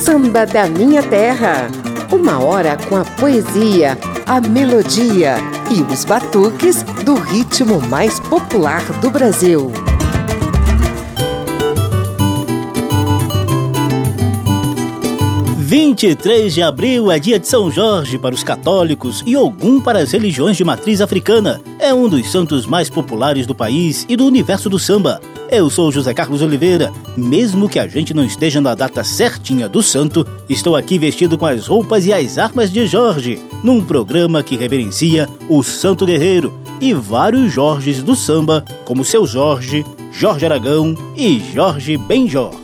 Samba da Minha Terra. Uma hora com a poesia, a melodia e os batuques do ritmo mais popular do Brasil. 23 de abril é dia de São Jorge para os católicos e Ogum para as religiões de matriz africana. É um dos santos mais populares do país e do universo do samba. Eu sou José Carlos Oliveira. Mesmo que a gente não esteja na data certinha do santo, estou aqui vestido com as roupas e as armas de Jorge, num programa que reverencia o Santo Guerreiro e vários Jorges do samba, como seu Jorge, Jorge Aragão e Jorge Benjor.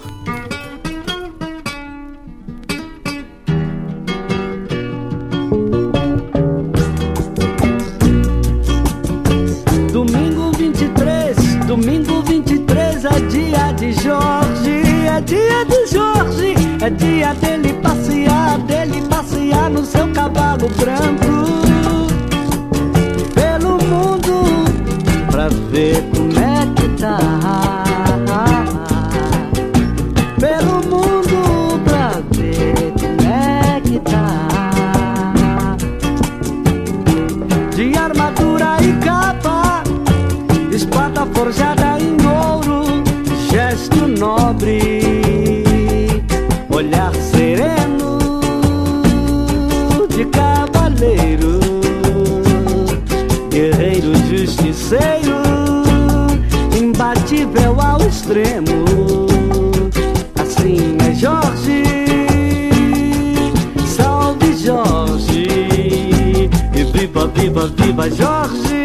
Viva, viva, viva Jorge.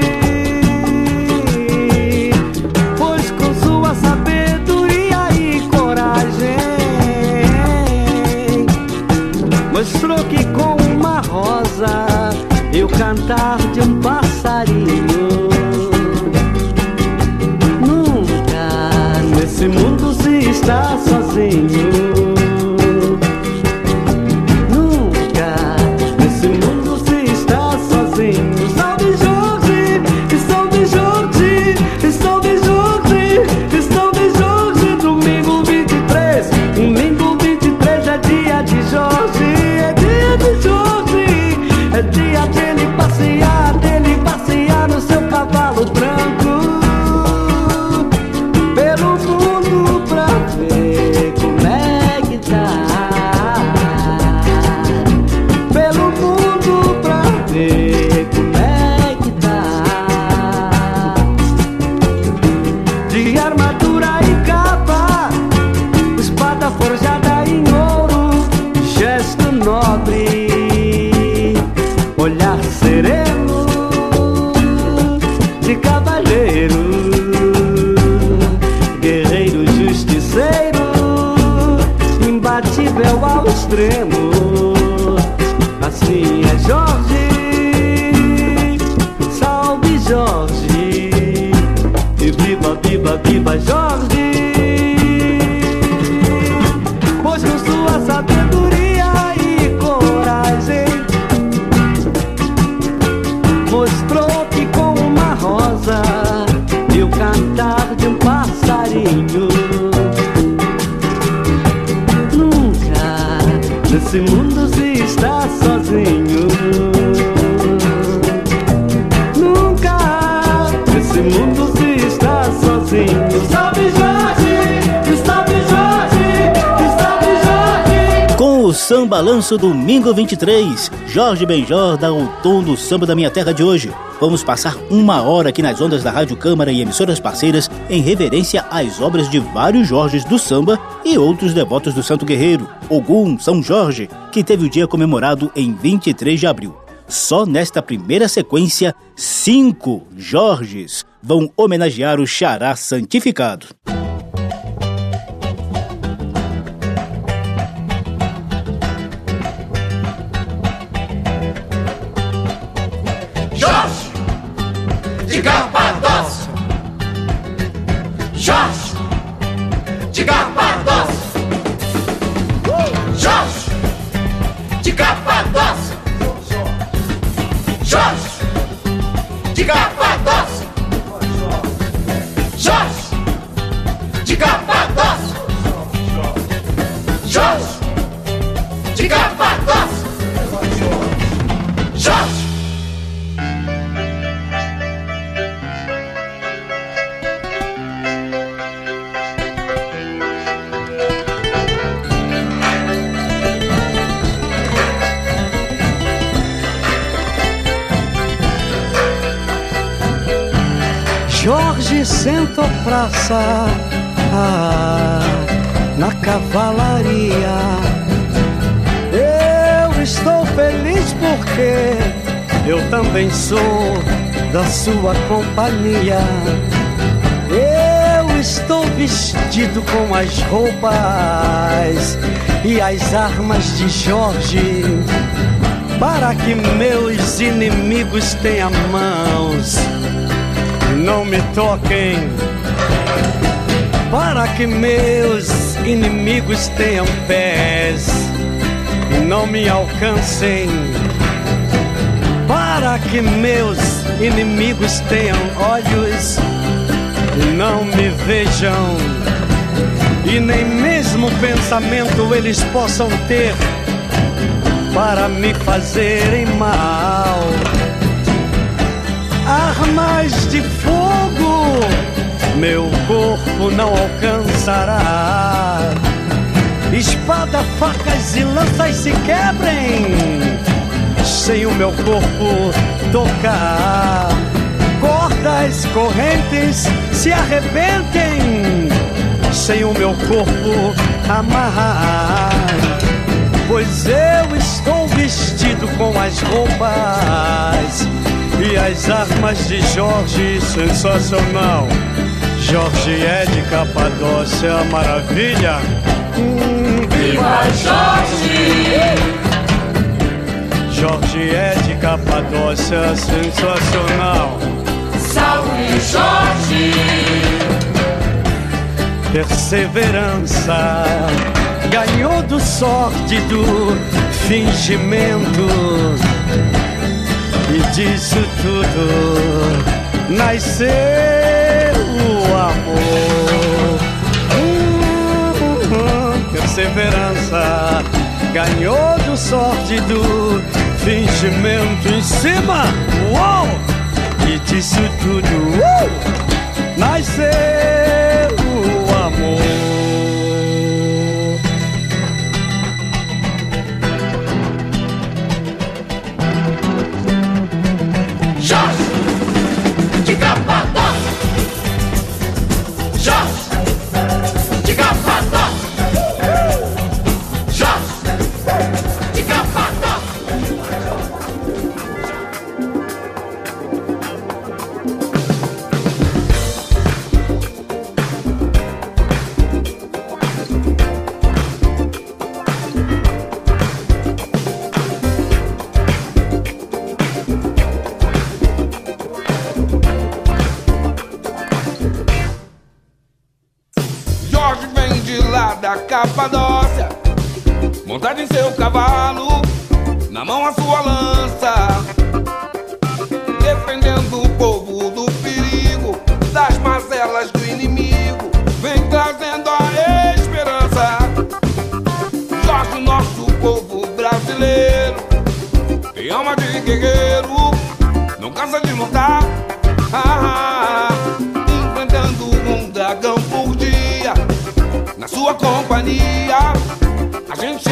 mostrou que com uma rosa eu cantar de um Balanço Domingo 23. Jorge Benjor dá o tom do samba da minha terra de hoje. Vamos passar uma hora aqui nas ondas da Rádio Câmara e emissoras parceiras em reverência às obras de vários Jorges do samba e outros devotos do Santo Guerreiro, Ogum, São Jorge, que teve o dia comemorado em 23 de abril. Só nesta primeira sequência, cinco Jorges vão homenagear o Xará santificado. Praça, ah, na cavalaria. Eu estou feliz porque eu também sou da sua companhia. Eu estou vestido com as roupas e as armas de Jorge para que meus inimigos tenham mãos, não me toquem, para que meus inimigos tenham pés, não me alcancem, para que meus inimigos tenham olhos, não me vejam, e nem mesmo pensamento eles possam ter para me fazerem mal. Armas de fogo, meu corpo não alcançará. Espada, facas e lanças se quebrem, sem o meu corpo tocar. Cordas, correntes se arrebentem, sem o meu corpo amarrar pois eu estou vestido com as roupas e as armas de Jorge, sensacional. Jorge é de Capadócia, maravilha. Hum, viva Jorge! Jorge é de Capadócia, sensacional. Salve Jorge! Perseverança ganhou do sórdido fingimento e disso tudo nasceu o amor. Hum, perseverança ganhou do sórdido fingimento em cima, uou! E disso tudo uh, nasceu o amor.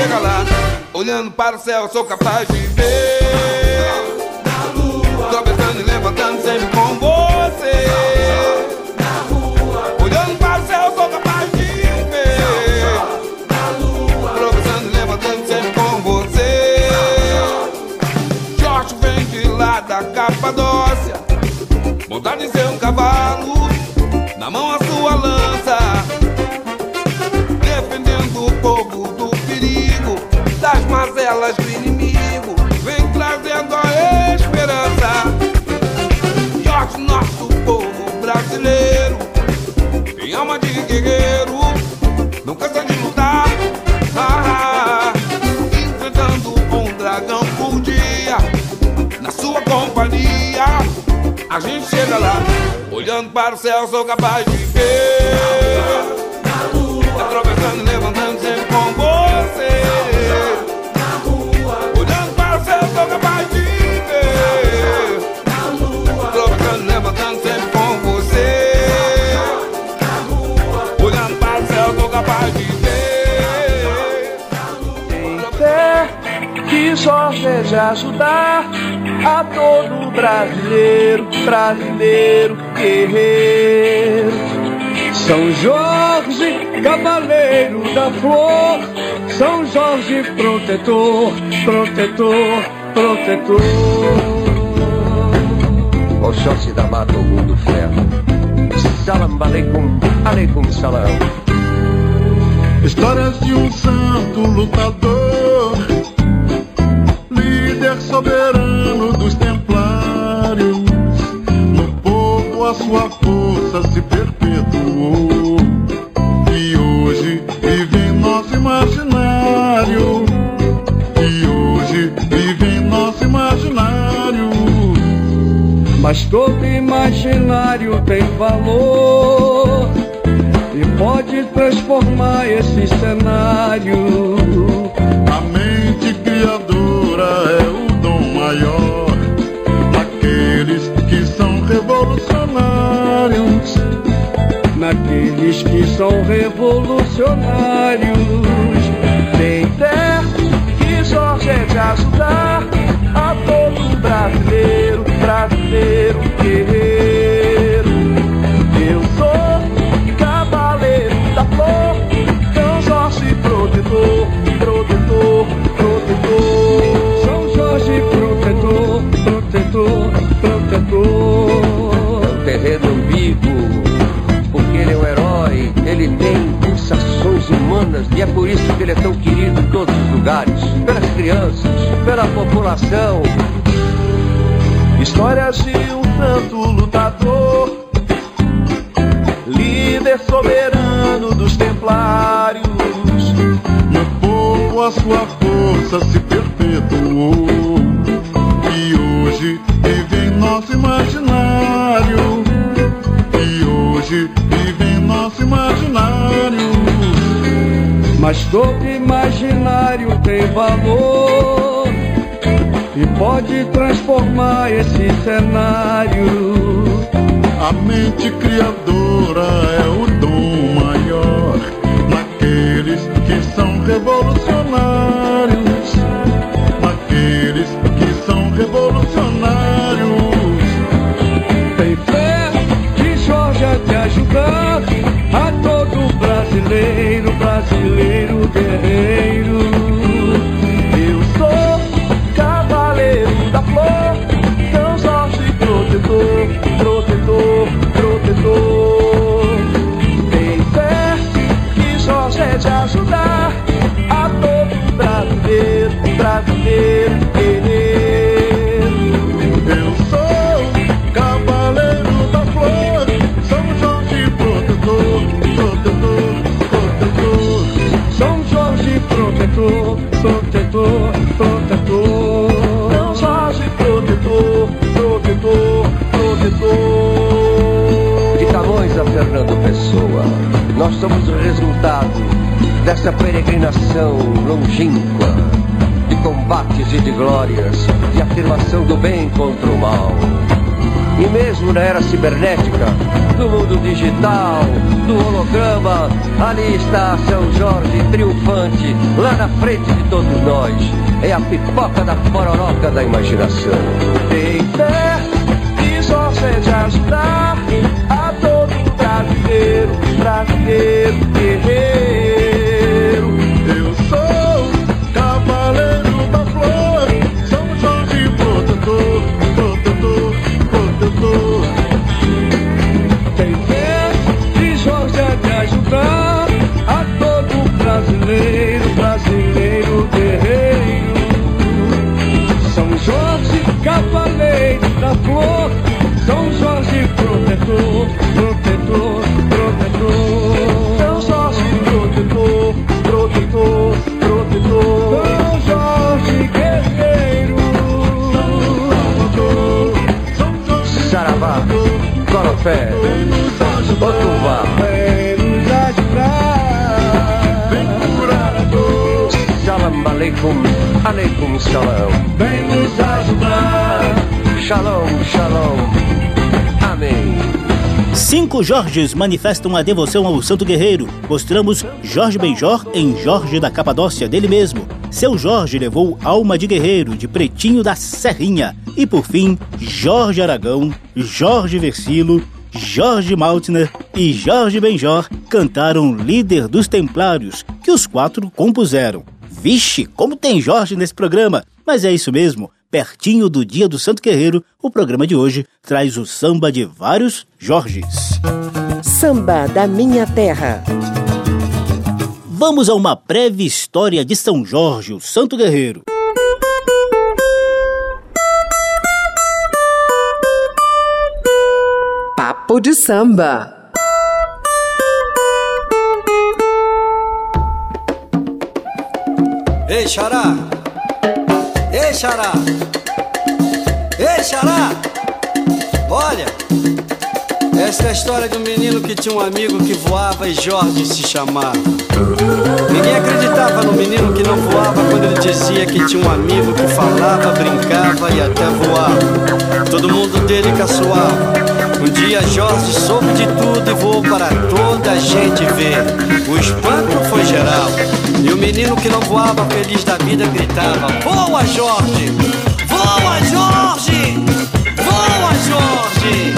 Chega lá, olhando para o céu, sou capaz de ver. Tropeçando e levantando sempre com você. Cansa de lutar. Ah, enfrentando um dragão por dia, na sua companhia. A gente chega lá, olhando para o céu, sou capaz de ver. Que só seja ajudar a todo brasileiro, brasileiro guerreiro. São Jorge, cavaleiro da flor, São Jorge, protetor, protetor, protetor. Oxóssi da Mata, Ogum do Ferro. Salam aleikum, aleikum salam. Histórias de um santo lutador, soberano dos templários. No povo a sua força se perpetuou. E hoje vive em nosso imaginário. E hoje vive em nosso imaginário. Mas todo imaginário tem valor e pode transformar esse cenário. Crianças, pela população. Histórias de um santo lutador, líder soberano dos templários. No povo a sua força se perpetuou. E hoje vive em nosso imaginário. E hoje vive em nosso imaginário. Mas todo imaginário tem valor e pode transformar esse cenário. A mente criadora é o dessa peregrinação longínqua de combates e de glórias, de afirmação do bem contra o mal. E mesmo na era cibernética, do mundo digital, do holograma, ali está São Jorge triunfante, lá na frente de todos nós. É a pipoca da pororoca da imaginação. Tem fé que é de ajudar a todo brasileiro, brasileiro guerreiro. Aleikum salam. Vem nos ajudar. Shalom, shalom. Amém. Cinco Jorges manifestam a devoção ao Santo Guerreiro. Mostramos Jorge Benjor em Jorge da Capadócia, dele mesmo. Seu Jorge levou alma de guerreiro, de pretinho da Serrinha. E por fim, Jorge Aragão, Jorge Versilo Jorge Maltner e Jorge Benjor cantaram Líder dos Templários, que os quatro compuseram. Vixe, como tem Jorge nesse programa! Mas é isso mesmo, pertinho do dia do Santo Guerreiro, o programa de hoje traz o samba de vários Jorges. Samba da Minha Terra. Vamos a uma breve história de São Jorge, o Santo Guerreiro. Papo de samba. Ei, Xará! Ei, Xará! Ei, Xará! Olha! Essa é a história de um menino que tinha um amigo que voava e Jorge se chamava. Ninguém acreditava no menino que não voava dizia que tinha um amigo que falava, brincava e até voava. Todo mundo dele caçoava. Um dia Jorge soube de tudo e voou para toda a gente ver. O espanto foi geral. E o menino que não voava, feliz da vida, gritava: Voa, Jorge! Voa, Jorge! Voa, Jorge!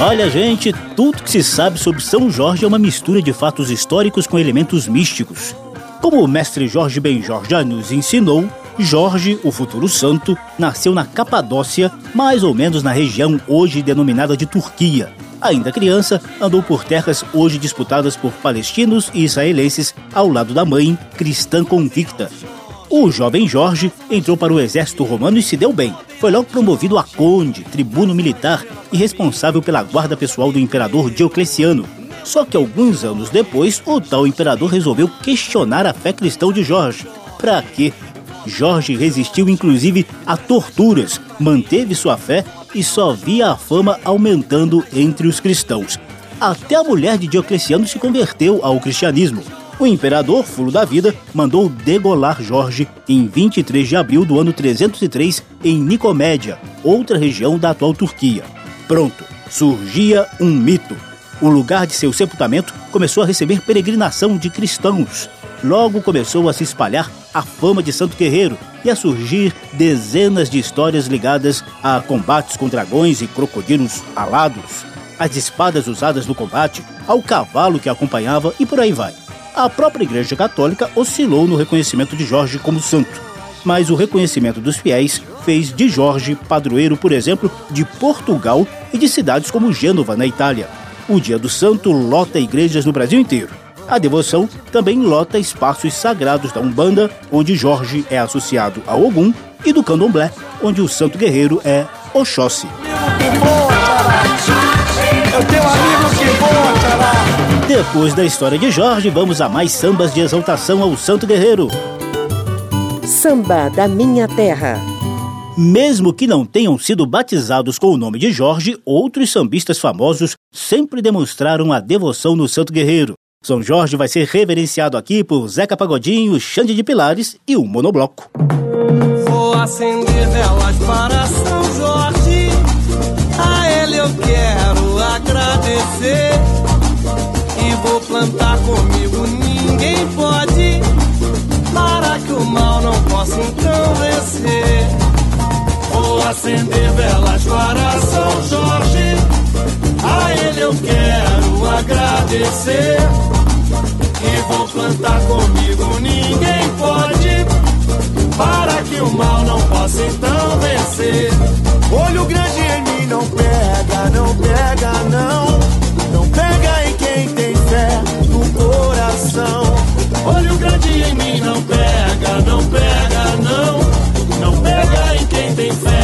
Olha, gente, tudo que se sabe sobre São Jorge é uma mistura de fatos históricos com elementos místicos. Como o mestre Jorge Benjor já nos ensinou, Jorge, o futuro santo, nasceu na Capadócia, mais ou menos na região hoje denominada de Turquia. Ainda criança, andou por terras hoje disputadas por palestinos e israelenses ao lado da mãe, cristã convicta. O jovem Jorge entrou para o exército romano e se deu bem. Foi logo promovido a conde, tribuno militar e responsável pela guarda pessoal do imperador Diocleciano. Só que alguns anos depois, o tal imperador resolveu questionar a fé cristã de Jorge. Para quê? Jorge resistiu inclusive a torturas, manteve sua fé e só via a fama aumentando entre os cristãos. Até a mulher de Diocleciano se converteu ao cristianismo. O imperador, fulo da vida, mandou degolar Jorge em 23 de abril do ano 303 em Nicomédia, outra região da atual Turquia. Pronto, surgia um mito. O lugar de seu sepultamento começou a receber peregrinação de cristãos. Logo começou a se espalhar a fama de Santo Guerreiro e a surgir dezenas de histórias ligadas a combates com dragões e crocodilos alados, as espadas usadas no combate, ao cavalo que acompanhava e por aí vai. A própria Igreja Católica oscilou no reconhecimento de Jorge como santo, mas o reconhecimento dos fiéis fez de Jorge padroeiro, por exemplo, de Portugal e de cidades como Gênova, na Itália. O Dia do Santo lota igrejas no Brasil inteiro. A devoção também lota espaços sagrados da Umbanda, onde Jorge é associado a Ogum, e do Candomblé, onde o santo guerreiro é Oxóssi. Depois da história de Jorge, vamos a mais sambas de exaltação ao santo guerreiro. Samba da Minha Terra. Mesmo que não tenham sido batizados com o nome de Jorge, outros sambistas famosos sempre demonstraram a devoção no Santo Guerreiro. São Jorge vai ser reverenciado aqui por Zeca Pagodinho, Xande de Pilares e o Monobloco. Vou acender velas para São Jorge, a ele eu quero agradecer. E vou plantar comigo, ninguém pode, para que o mal não possa então vencer. Acender velas para São Jorge, a ele eu quero agradecer. E vou plantar comigo, ninguém pode, para que o mal não possa então vencer. Olho grande em mim não pega, não pega, não. Não pega em quem tem fé no coração. Olho grande em mim não pega, não pega, não. Não pega em quem tem fé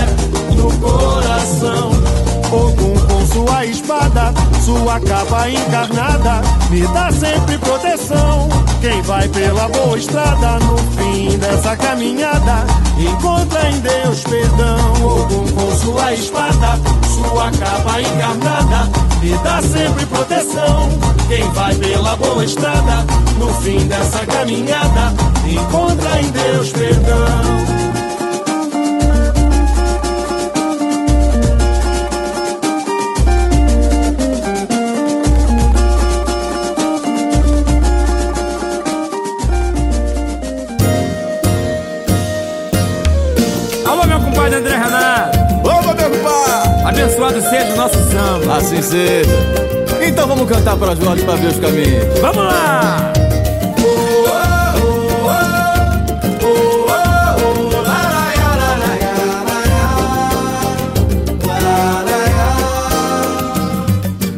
coração. Ogum com sua espada, sua capa encarnada, me dá sempre proteção. Quem vai pela boa estrada, no fim dessa caminhada, encontra em Deus perdão. Ogum com sua espada, sua capa encarnada, me dá sempre proteção. Quem vai pela boa estrada, no fim dessa caminhada, encontra em Deus perdão. Abençoado seja o nosso samba. Assim seja. Então vamos cantar para Jorge para ver os caminhos. Vamos lá!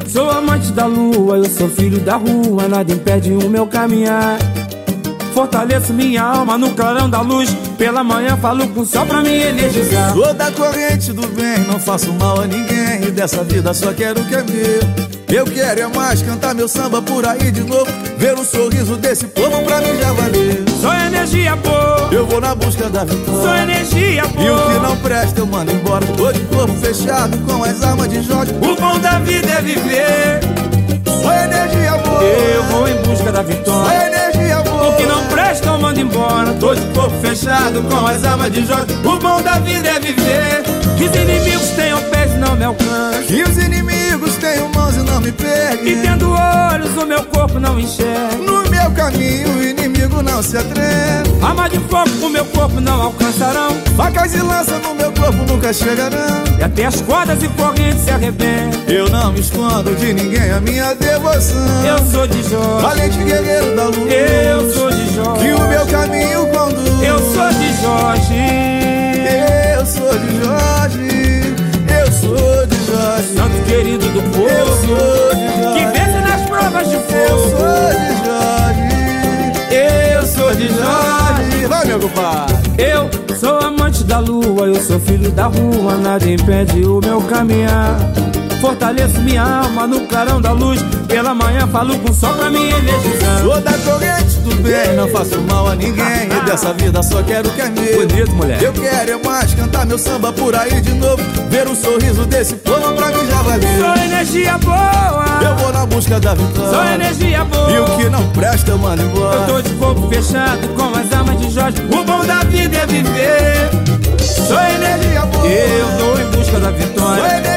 Sou amante da lua, eu sou filho da rua, nada impede o meu caminhar. Fortaleço minha alma no clarão da luz. Pela manhã falo com o sol pra me energizar. Sou da corrente do bem, não faço mal a ninguém. E dessa vida só quero o que é meu. Eu quero é mais cantar meu samba por aí de novo. Ver o sorriso desse povo pra mim já valeu. Sou energia boa. Eu vou na busca da vitória. Sou energia boa. E o que não presta eu mando embora. Tô de corpo fechado com as armas de Jorge. O bom da vida é viver. Sou energia boa. Eu vou em busca da vitória. Que não presta eu mando embora. Tô de corpo fechado com as armas de Jorge. O bom da vida é viver. Que os inimigos tenham pés e não me alcancem. Que os inimigos tenham mãos e não me peguem. E tendo olhos o meu corpo não enxerga. No meu caminho o inimigo não se atreve. Arma de fogo o meu corpo não alcançarão. Facas e lança no meu corpo nunca chegarão. E até as cordas e correntes se arrebentam. Eu não me escondo de ninguém a minha devoção. Eu sou de Jorge. Valente guerreiro da luz. Eu Que vence nas provas de fogo. Eu sou de Jorge. Eu sou de Jorge. Vai, meu compadre. Eu sou amante da lua, eu sou filho da rua, nada impede o meu caminhar. Fortaleço minha alma no clarão da luz. Pela manhã falo com sol pra me energizar. Sou da corrente do bem, não faço mal a ninguém. E dessa vida só quero o que é meu. Bonito, mulher. Eu quero é mais cantar meu samba por aí de novo. Ver o sorriso desse povo pra mim já valeu. Sou energia boa. Eu vou na busca da vitória. Sou energia boa. E o que não presta eu mando embora. Eu tô de corpo fechado com as armas de Jorge. O bom da vida é viver. Sou energia boa. Eu vou em busca da vitória.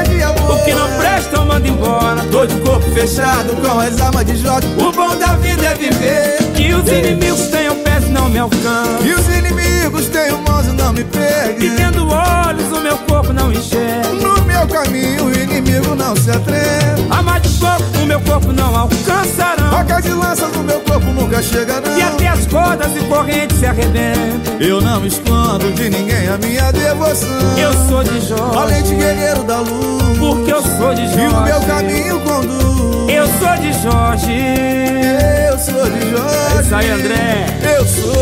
Mando embora. Tô de corpo fechado com as armas de Jorge. O bom da vida é viver. Que os inimigos tenham não me alcançam. Que os inimigos e não me peguem. E tendo olhos o meu corpo não enxerga. No meu caminho o inimigo não se atreve. Arma de fogo o meu corpo não alcançarão. Facas e lanças no meu corpo nunca chegarão. E até as cordas e correntes se arrebentam. Eu não escondo de ninguém a minha devoção. Eu sou de Jorge. Valente guerreiro da luz. Porque eu sou de Jorge. E o meu caminho conduz. Eu sou de Jorge. Eu sou de Jorge. É isso aí, André. Eu sou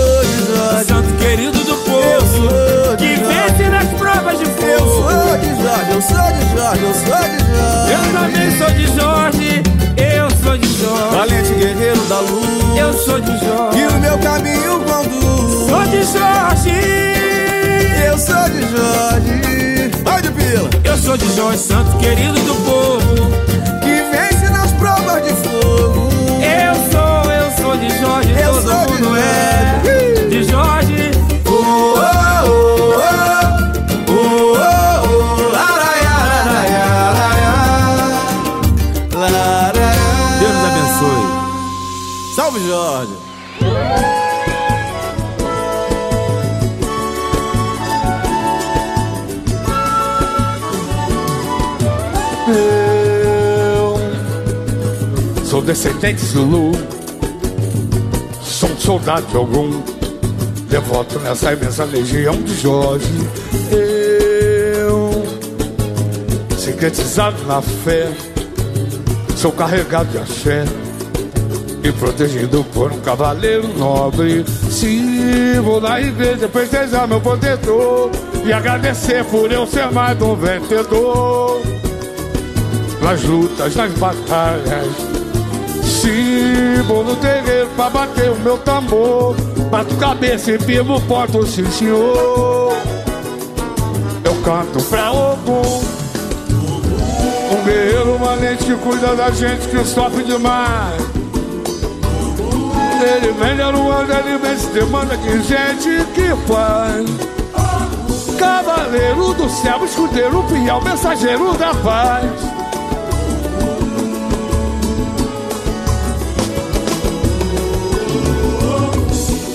Santo querido do povo. Que vence nas provas de fogo. Eu sou de Jorge, eu sou de Jorge, eu sou de Jorge. Eu também sou de Jorge. Eu sou de Jorge. Valente guerreiro da luz. Eu sou de Jorge. E o meu caminho conduz. Sou de Jorge. Eu sou de Jorge. Vai de pila. Eu sou de Jorge, santo querido do povo. Descendente Zulu, sou um soldado de algum, devoto nessa imensa legião de Jorge. Eu, sintetizado na fé, sou carregado de axé e protegido por um cavaleiro nobre. Se vou na igreja festejar meu protetor e agradecer por eu ser mais um vencedor nas lutas, nas batalhas. Vou no terreiro pra bater o meu tambor, bato cabeça e firmo porto, sim senhor. Eu canto pra Ogum, um guerreiro valente que cuida da gente que sofre demais. Ele vem da Luanda, ele vem se demanda de gente que faz. Cavaleiro do céu, escudeiro fiel, mensageiro da paz.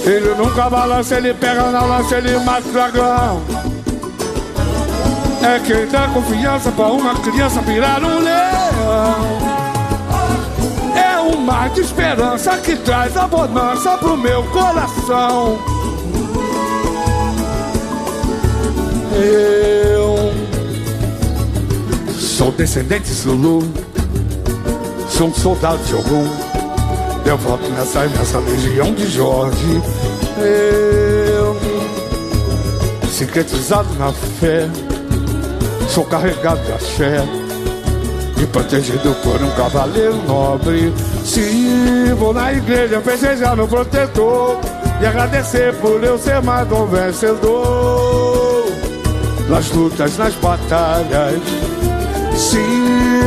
Ele nunca balança, ele pega na lança, ele mata o dragão. É quem dá confiança pra uma criança virar um leão. É um mar de esperança que traz a bonança pro meu coração. Eu sou descendente Zulu, sou um soldado de algum. Eu volto nessa imensa legião de Jorge. Eu, sintetizado na fé, sou carregado de axé e protegido por um cavaleiro nobre. Se vou na igreja festejar meu protetor e agradecer por eu ser mais um vencedor nas lutas, nas batalhas. Se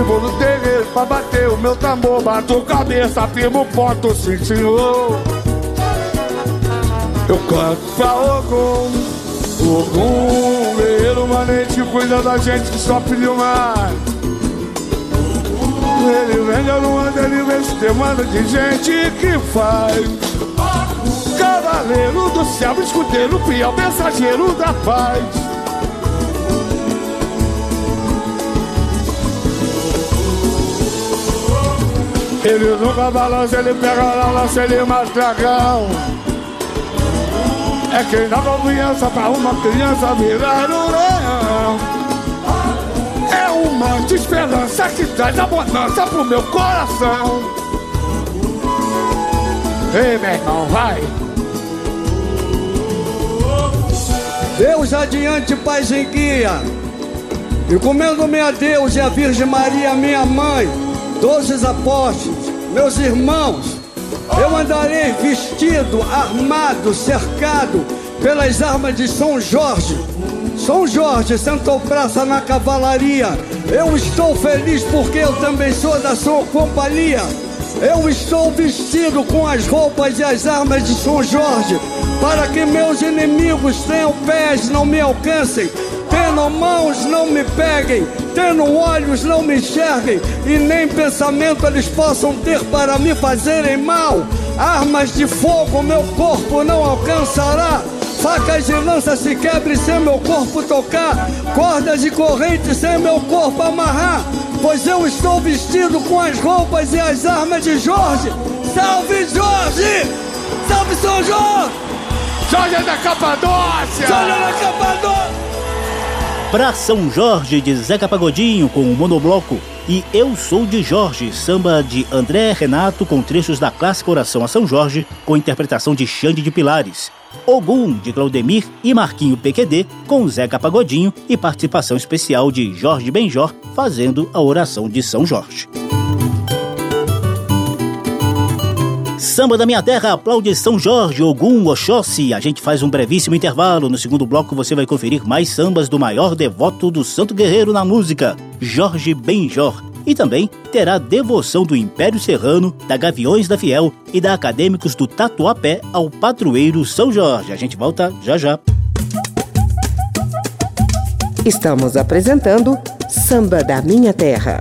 vou no terreiro pra bater o meu tambor, bato cabeça, firmo ponto, sim senhor. Eu canto pra Ogum, Ogum, guerreiro manente, cuida da gente que sofre demais. Ele vem a lua dele, vem se demanda de gente que faz. Cavaleiro do céu, escudeiro, fiel, mensageiro da paz. Ele nunca balança, ele pega lá, lança, ele mata dragão. É quem dá confiança pra uma criança virar um leão. É uma de esperança que traz abundância pro meu coração. Ei, meu irmão, vai. Deus adiante, paz em guia. Encomendo-me a Deus e a Virgem Maria, minha mãe, doze apóstolos, meus irmãos. Eu andarei vestido, armado, cercado pelas armas de São Jorge. São Jorge sentou praça na cavalaria. Eu estou feliz porque eu também sou da sua companhia. Eu estou vestido com as roupas e as armas de São Jorge, para que meus inimigos tenham pés, não me alcancem, tendo mãos, não me peguem, tendo olhos, não me enxerguem, e nem pensamento eles possam ter para me fazerem mal. Armas de fogo meu corpo não alcançará. Facas de lança se quebrem sem meu corpo tocar, cordas de corrente sem meu corpo amarrar, pois eu estou vestido com as roupas e as armas de Jorge. Salve Jorge! Salve São Jorge! Jorge da Capadócia! Jorge da Capadócia! Pra São Jorge de Zeca Pagodinho com o monobloco e Eu Sou de Jorge, samba de André Renato com trechos da clássica oração a São Jorge com interpretação de Xande de Pilares. Ogum de Claudemir e Marquinho PQD com Zeca Pagodinho e participação especial de Jorge Benjor fazendo a oração de São Jorge. Samba da Minha Terra aplaude São Jorge, Ogum, Oxóssi. A gente faz um brevíssimo intervalo. No segundo bloco você vai conferir mais sambas do maior devoto do Santo Guerreiro na música, Jorge Benjor. E também terá devoção do Império Serrano, da Gaviões da Fiel e da Acadêmicos do Tatuapé ao padroeiro São Jorge. A gente volta já já. Estamos apresentando Samba da Minha Terra.